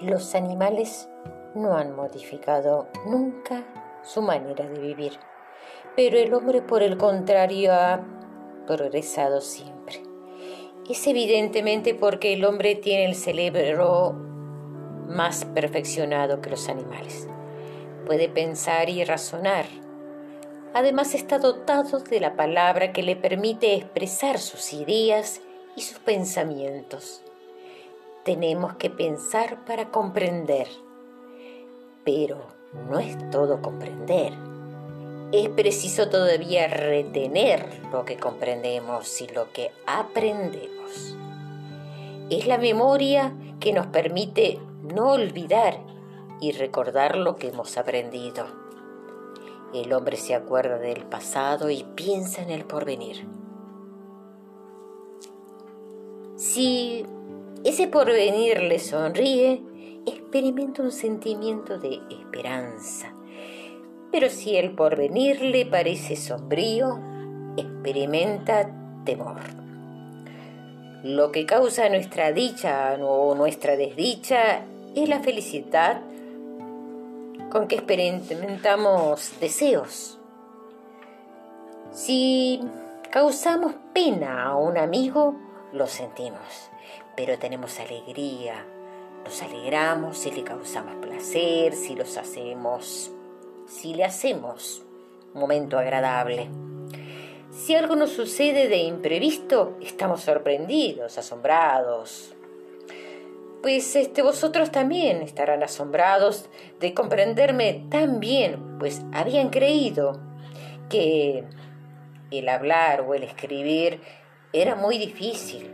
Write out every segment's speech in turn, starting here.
Los animales no han modificado nunca su manera de vivir, pero el hombre por el contrario ha progresado siempre. Es evidentemente porque el hombre tiene el cerebro más perfeccionado que los animales. Puede pensar y razonar. Además está dotado de la palabra que le permite expresar sus ideas y sus pensamientos. Tenemos que pensar para comprender, pero no es todo comprender. Es preciso todavía retener lo que comprendemos y lo que aprendemos. Es la memoria que nos permite no olvidar y recordar lo que hemos aprendido. El hombre se acuerda del pasado y piensa en el porvenir. Si ese porvenir le sonríe, experimenta un sentimiento de esperanza. Pero si el porvenir le parece sombrío, experimenta temor. Lo que causa nuestra dicha o nuestra desdicha es la felicidad con que experimentamos deseos. Si causamos pena a un amigo, lo sentimos, pero tenemos alegría, nos alegramos si le causamos placer, si los hacemos, si le hacemos un momento agradable. Si algo nos sucede de imprevisto, estamos sorprendidos, asombrados, pues este, vosotros también estarán asombrados de comprenderme tan bien, pues habían creído que el hablar o el escribir era muy difícil.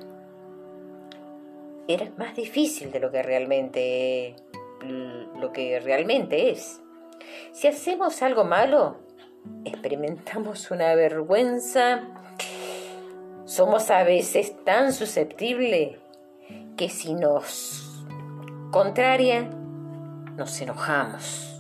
Era más difícil de lo que realmente lo que realmente es. Si hacemos algo malo, experimentamos una vergüenza. Somos a veces tan susceptibles que si nos contraria, nos enojamos.